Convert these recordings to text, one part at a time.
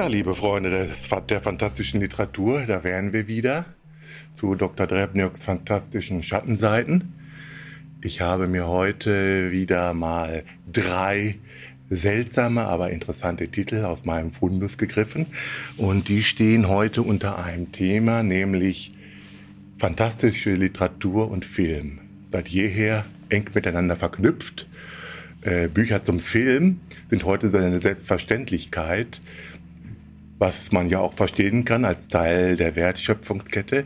Ja, liebe Freunde der, der fantastischen Literatur, da wären wir wieder zu Dr. Drebniaks fantastischen Schattenseiten. Ich habe mir heute wieder mal drei seltsame, aber interessante Titel aus meinem Fundus gegriffen und die stehen heute unter einem Thema, nämlich fantastische Literatur und Film. Seit jeher eng miteinander verknüpft. Äh, Bücher zum Film sind heute eine Selbstverständlichkeit was man ja auch verstehen kann als Teil der Wertschöpfungskette.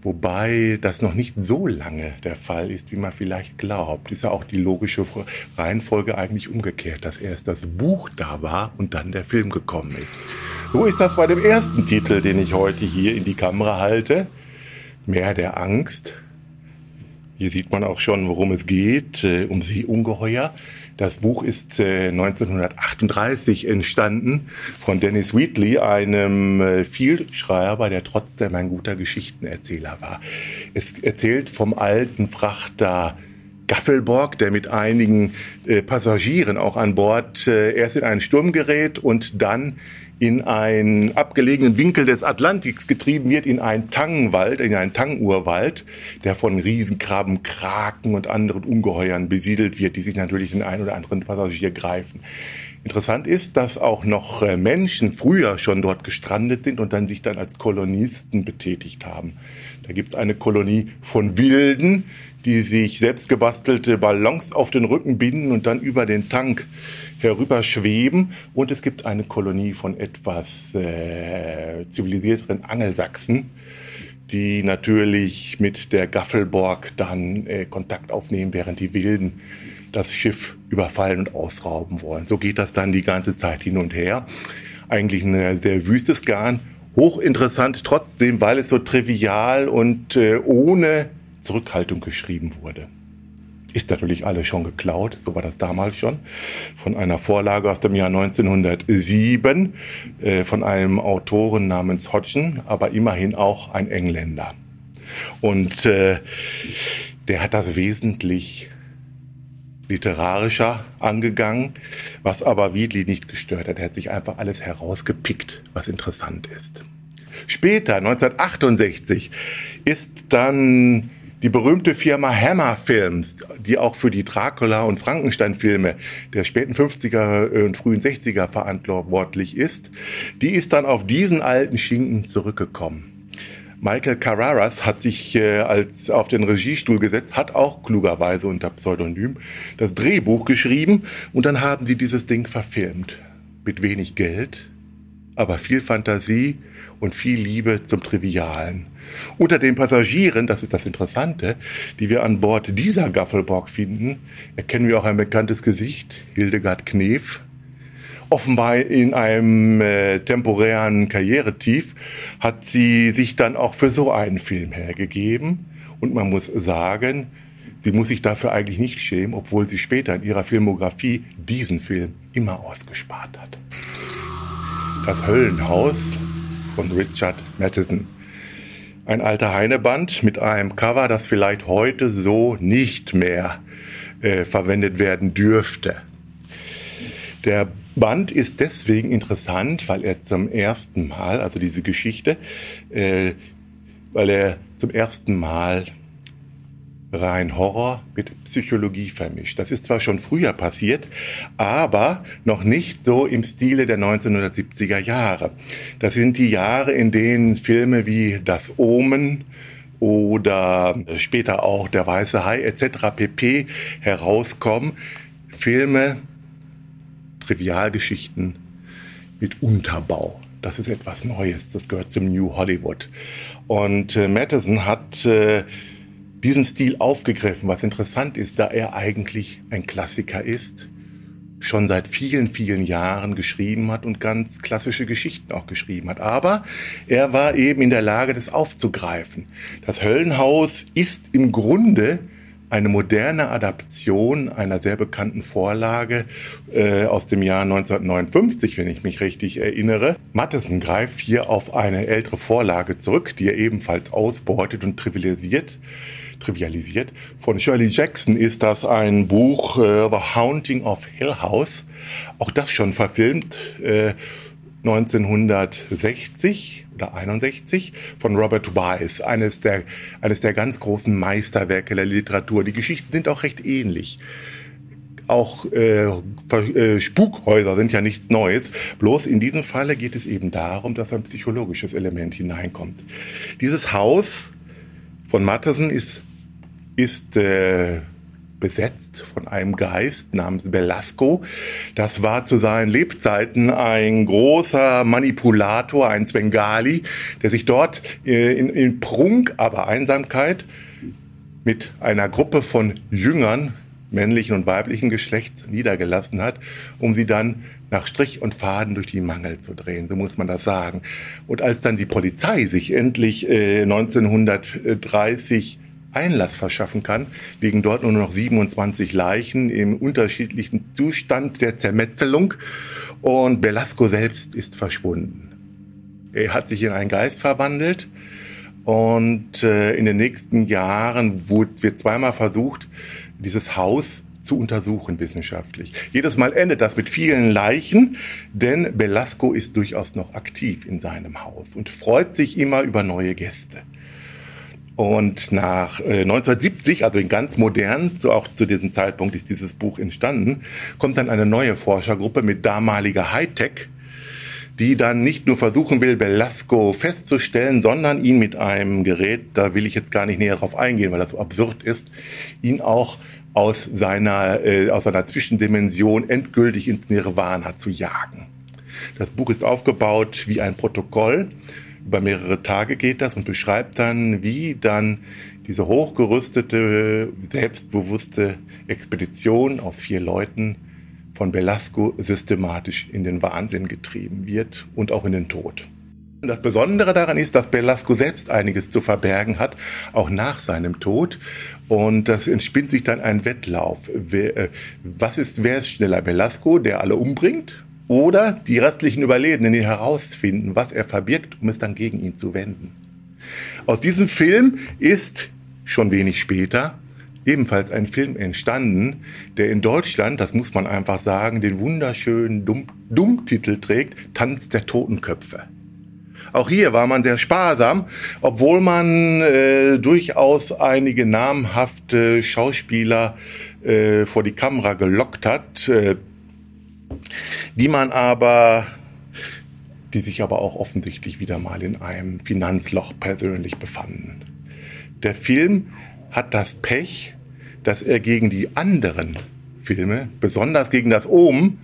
Wobei das noch nicht so lange der Fall ist, wie man vielleicht glaubt. Ist ja auch die logische Reihenfolge eigentlich umgekehrt, dass erst das Buch da war und dann der Film gekommen ist. So ist das bei dem ersten Titel, den ich heute hier in die Kamera halte. Meer der Angst. Hier sieht man auch schon, worum es geht, äh, um sie ungeheuer. Das Buch ist äh, 1938 entstanden von Dennis Wheatley, einem äh, Vielschreiber, der trotzdem ein guter Geschichtenerzähler war. Es erzählt vom alten Frachter Gaffelborg, der mit einigen äh, Passagieren auch an Bord äh, erst in einen Sturm gerät und dann in einen abgelegenen Winkel des Atlantiks getrieben wird, in einen Tangenwald, in einen Tangenurwald, der von Riesenkrabben, Kraken und anderen Ungeheuern besiedelt wird, die sich natürlich den einen oder anderen Passagier greifen. Interessant ist, dass auch noch äh, Menschen früher schon dort gestrandet sind und dann sich dann als Kolonisten betätigt haben. Da gibt es eine Kolonie von Wilden, die sich selbst gebastelte Ballons auf den Rücken binden und dann über den Tank herüber schweben. Und es gibt eine Kolonie von etwas äh, zivilisierteren Angelsachsen, die natürlich mit der Gaffelborg dann äh, Kontakt aufnehmen, während die Wilden das Schiff überfallen und ausrauben wollen. So geht das dann die ganze Zeit hin und her. Eigentlich ein sehr wüstes Garn, hochinteressant trotzdem, weil es so trivial und äh, ohne Zurückhaltung geschrieben wurde. Ist natürlich alles schon geklaut, so war das damals schon, von einer Vorlage aus dem Jahr 1907 äh, von einem Autoren namens Hodgson, aber immerhin auch ein Engländer. Und äh, der hat das wesentlich literarischer angegangen, was aber Wiedli nicht gestört hat. Er hat sich einfach alles herausgepickt, was interessant ist. Später, 1968, ist dann die berühmte Firma Hammer Films, die auch für die Dracula- und Frankenstein-Filme der späten 50er und frühen 60er verantwortlich ist, die ist dann auf diesen alten Schinken zurückgekommen. Michael Carraras hat sich äh, als auf den Regiestuhl gesetzt, hat auch klugerweise unter Pseudonym das Drehbuch geschrieben und dann haben sie dieses Ding verfilmt. Mit wenig Geld, aber viel Fantasie und viel Liebe zum Trivialen. Unter den Passagieren, das ist das Interessante, die wir an Bord dieser Gaffelborg finden, erkennen wir auch ein bekanntes Gesicht, Hildegard Knef. Offenbar in einem äh, temporären Karrieretief hat sie sich dann auch für so einen Film hergegeben. Und man muss sagen, sie muss sich dafür eigentlich nicht schämen, obwohl sie später in ihrer Filmografie diesen Film immer ausgespart hat. Das Höllenhaus von Richard Matheson. Ein alter Heineband mit einem Cover, das vielleicht heute so nicht mehr äh, verwendet werden dürfte. Der Band ist deswegen interessant, weil er zum ersten Mal, also diese Geschichte, äh, weil er zum ersten Mal rein Horror mit Psychologie vermischt. Das ist zwar schon früher passiert, aber noch nicht so im Stile der 1970er Jahre. Das sind die Jahre, in denen Filme wie Das Omen oder später auch Der Weiße Hai etc. pp. herauskommen. Filme, Trivialgeschichten mit Unterbau. Das ist etwas Neues. Das gehört zum New Hollywood. Und äh, Madison hat äh, diesen Stil aufgegriffen, was interessant ist, da er eigentlich ein Klassiker ist, schon seit vielen, vielen Jahren geschrieben hat und ganz klassische Geschichten auch geschrieben hat. Aber er war eben in der Lage, das aufzugreifen. Das Höllenhaus ist im Grunde eine moderne Adaption einer sehr bekannten Vorlage äh, aus dem Jahr 1959, wenn ich mich richtig erinnere. Matheson greift hier auf eine ältere Vorlage zurück, die er ebenfalls ausbeutet und trivialisiert trivialisiert. Von Shirley Jackson ist das ein Buch, äh, The Haunting of Hill House. Auch das schon verfilmt. Äh, 1960 oder 61 von Robert Wise, eines der, eines der ganz großen Meisterwerke der Literatur. Die Geschichten sind auch recht ähnlich. Auch äh, äh, Spukhäuser sind ja nichts Neues. Bloß in diesem Falle geht es eben darum, dass ein psychologisches Element hineinkommt. Dieses Haus von Matterson ist, ist äh, besetzt von einem Geist namens Belasco. Das war zu seinen Lebzeiten ein großer Manipulator, ein Svengali, der sich dort äh, in, in Prunk, aber Einsamkeit mit einer Gruppe von Jüngern männlichen und weiblichen Geschlechts niedergelassen hat, um sie dann nach Strich und Faden durch die Mangel zu drehen, so muss man das sagen. Und als dann die Polizei sich endlich äh, 1930 Einlass verschaffen kann, liegen dort nur noch 27 Leichen im unterschiedlichen Zustand der Zermetzelung und Belasco selbst ist verschwunden. Er hat sich in einen Geist verwandelt und äh, in den nächsten Jahren wird zweimal versucht, dieses Haus zu untersuchen wissenschaftlich. Jedes Mal endet das mit vielen Leichen, denn Belasco ist durchaus noch aktiv in seinem Haus und freut sich immer über neue Gäste. Und nach äh, 1970, also in ganz modern, so auch zu diesem Zeitpunkt ist dieses Buch entstanden, kommt dann eine neue Forschergruppe mit damaliger Hightech, die dann nicht nur versuchen will, Belasco festzustellen, sondern ihn mit einem Gerät, da will ich jetzt gar nicht näher drauf eingehen, weil das so absurd ist, ihn auch aus seiner, äh, aus seiner Zwischendimension endgültig ins Nirvana zu jagen. Das Buch ist aufgebaut wie ein Protokoll über mehrere Tage geht das und beschreibt dann, wie dann diese hochgerüstete, selbstbewusste Expedition aus vier Leuten von Belasco systematisch in den Wahnsinn getrieben wird und auch in den Tod. Das Besondere daran ist, dass Belasco selbst einiges zu verbergen hat, auch nach seinem Tod. Und das entspinnt sich dann ein Wettlauf. Wer, äh, was ist, wer ist schneller? Belasco, der alle umbringt? Oder die restlichen Überlebenden, die herausfinden, was er verbirgt, um es dann gegen ihn zu wenden. Aus diesem Film ist schon wenig später ebenfalls ein Film entstanden, der in Deutschland, das muss man einfach sagen, den wunderschönen Dumm Dummtitel trägt, Tanz der Totenköpfe. Auch hier war man sehr sparsam, obwohl man äh, durchaus einige namhafte Schauspieler äh, vor die Kamera gelockt hat. Äh, die man aber, die sich aber auch offensichtlich wieder mal in einem Finanzloch persönlich befanden. Der Film hat das Pech, dass er gegen die anderen Filme, besonders gegen das Ohm,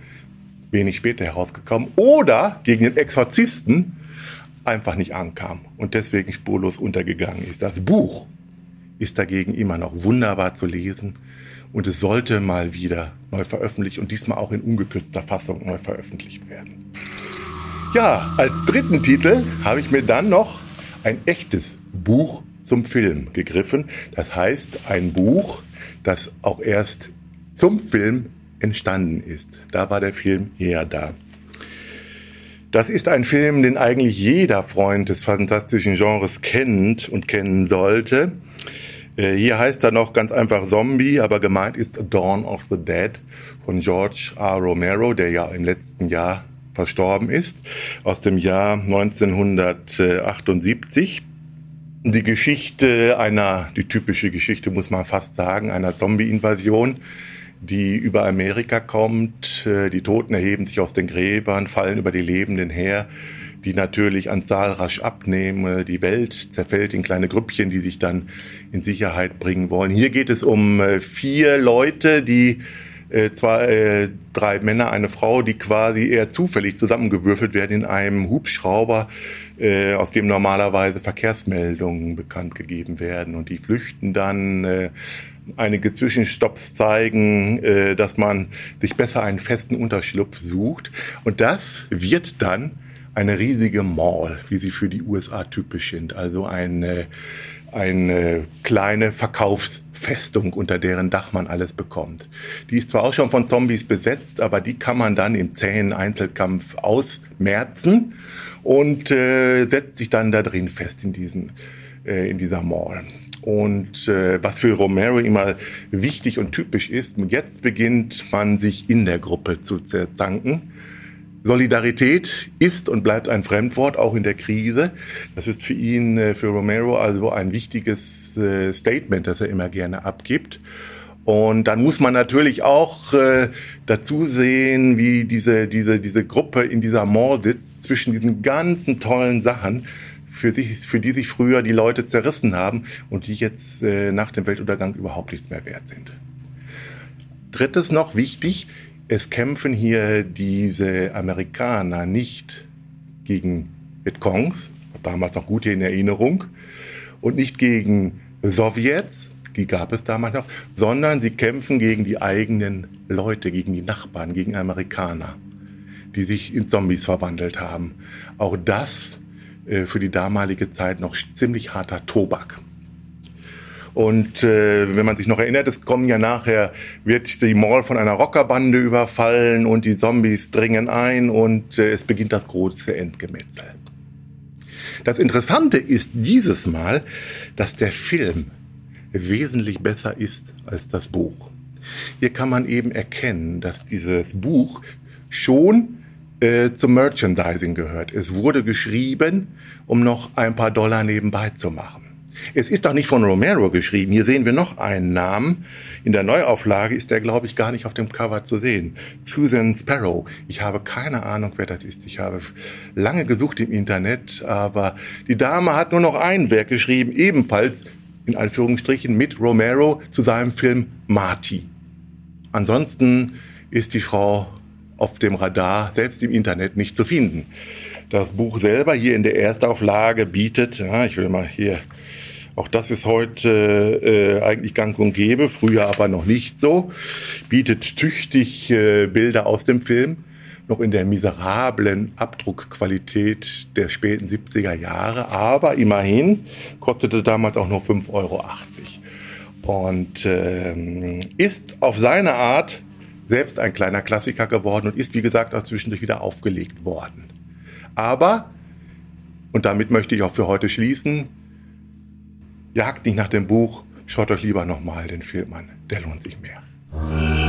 wenig später herausgekommen, oder gegen den Exorzisten einfach nicht ankam und deswegen spurlos untergegangen ist. Das Buch ist dagegen immer noch wunderbar zu lesen und es sollte mal wieder neu veröffentlicht und diesmal auch in ungekürzter Fassung neu veröffentlicht werden. Ja, als dritten Titel habe ich mir dann noch ein echtes Buch zum Film gegriffen. Das heißt, ein Buch, das auch erst zum Film entstanden ist. Da war der Film eher da. Das ist ein Film, den eigentlich jeder Freund des fantastischen Genres kennt und kennen sollte. Äh, hier heißt er noch ganz einfach Zombie, aber gemeint ist Dawn of the Dead von George R. Romero, der ja im letzten Jahr verstorben ist, aus dem Jahr 1978. Die Geschichte einer, die typische Geschichte muss man fast sagen, einer Zombie-Invasion, die über Amerika kommt. Äh, die Toten erheben sich aus den Gräbern, fallen über die Lebenden her die natürlich an Zahl rasch abnehmen. Die Welt zerfällt in kleine Grüppchen, die sich dann in Sicherheit bringen wollen. Hier geht es um äh, vier Leute, die äh, zwar äh, drei Männer, eine Frau, die quasi eher zufällig zusammengewürfelt werden in einem Hubschrauber, äh, aus dem normalerweise Verkehrsmeldungen bekannt gegeben werden. Und die flüchten dann. Äh, einige Zwischenstopps zeigen, äh, dass man sich besser einen festen Unterschlupf sucht. Und das wird dann eine riesige Mall, wie sie für die USA typisch sind. Also eine, eine kleine Verkaufsfestung, unter deren Dach man alles bekommt. Die ist zwar auch schon von Zombies besetzt, aber die kann man dann im zähen Einzelkampf ausmerzen und äh, setzt sich dann da drin fest in, diesen, äh, in dieser Mall. Und äh, was für Romero immer wichtig und typisch ist, jetzt beginnt man sich in der Gruppe zu zerzanken Solidarität ist und bleibt ein Fremdwort, auch in der Krise. Das ist für ihn, äh, für Romero, also ein wichtiges äh, Statement, das er immer gerne abgibt. Und dann muss man natürlich auch äh, dazu sehen, wie diese, diese, diese Gruppe in dieser Mall sitzt, zwischen diesen ganzen tollen Sachen, für, sich, für die sich früher die Leute zerrissen haben und die jetzt äh, nach dem Weltuntergang überhaupt nichts mehr wert sind. Drittes noch wichtig, es kämpfen hier diese Amerikaner nicht gegen Vietcongs, damals noch gut hier in Erinnerung, und nicht gegen Sowjets, die gab es damals noch, sondern sie kämpfen gegen die eigenen Leute, gegen die Nachbarn, gegen Amerikaner, die sich in Zombies verwandelt haben. Auch das äh, für die damalige Zeit noch ziemlich harter Tobak. Und äh, wenn man sich noch erinnert, es kommen ja nachher, wird die Mall von einer Rockerbande überfallen und die Zombies dringen ein und äh, es beginnt das große Endgemetzel. Das Interessante ist dieses Mal, dass der Film wesentlich besser ist als das Buch. Hier kann man eben erkennen, dass dieses Buch schon äh, zum Merchandising gehört. Es wurde geschrieben, um noch ein paar Dollar nebenbei zu machen. Es ist auch nicht von Romero geschrieben. Hier sehen wir noch einen Namen. In der Neuauflage ist der, glaube ich, gar nicht auf dem Cover zu sehen. Susan Sparrow. Ich habe keine Ahnung, wer das ist. Ich habe lange gesucht im Internet, aber die Dame hat nur noch ein Werk geschrieben, ebenfalls in Anführungsstrichen mit Romero zu seinem Film Marty. Ansonsten ist die Frau auf dem Radar, selbst im Internet, nicht zu finden. Das Buch selber hier in der Erstauflage bietet, ja, ich will mal hier auch das ist heute äh, eigentlich gang und gäbe, früher aber noch nicht so. Bietet tüchtig äh, Bilder aus dem Film, noch in der miserablen Abdruckqualität der späten 70er Jahre, aber immerhin kostete damals auch nur 5,80 Euro. Und äh, ist auf seine Art selbst ein kleiner Klassiker geworden und ist, wie gesagt, auch zwischendurch wieder aufgelegt worden. Aber, und damit möchte ich auch für heute schließen, jagt nicht nach dem Buch, schaut euch lieber nochmal den Film an. Der lohnt sich mehr.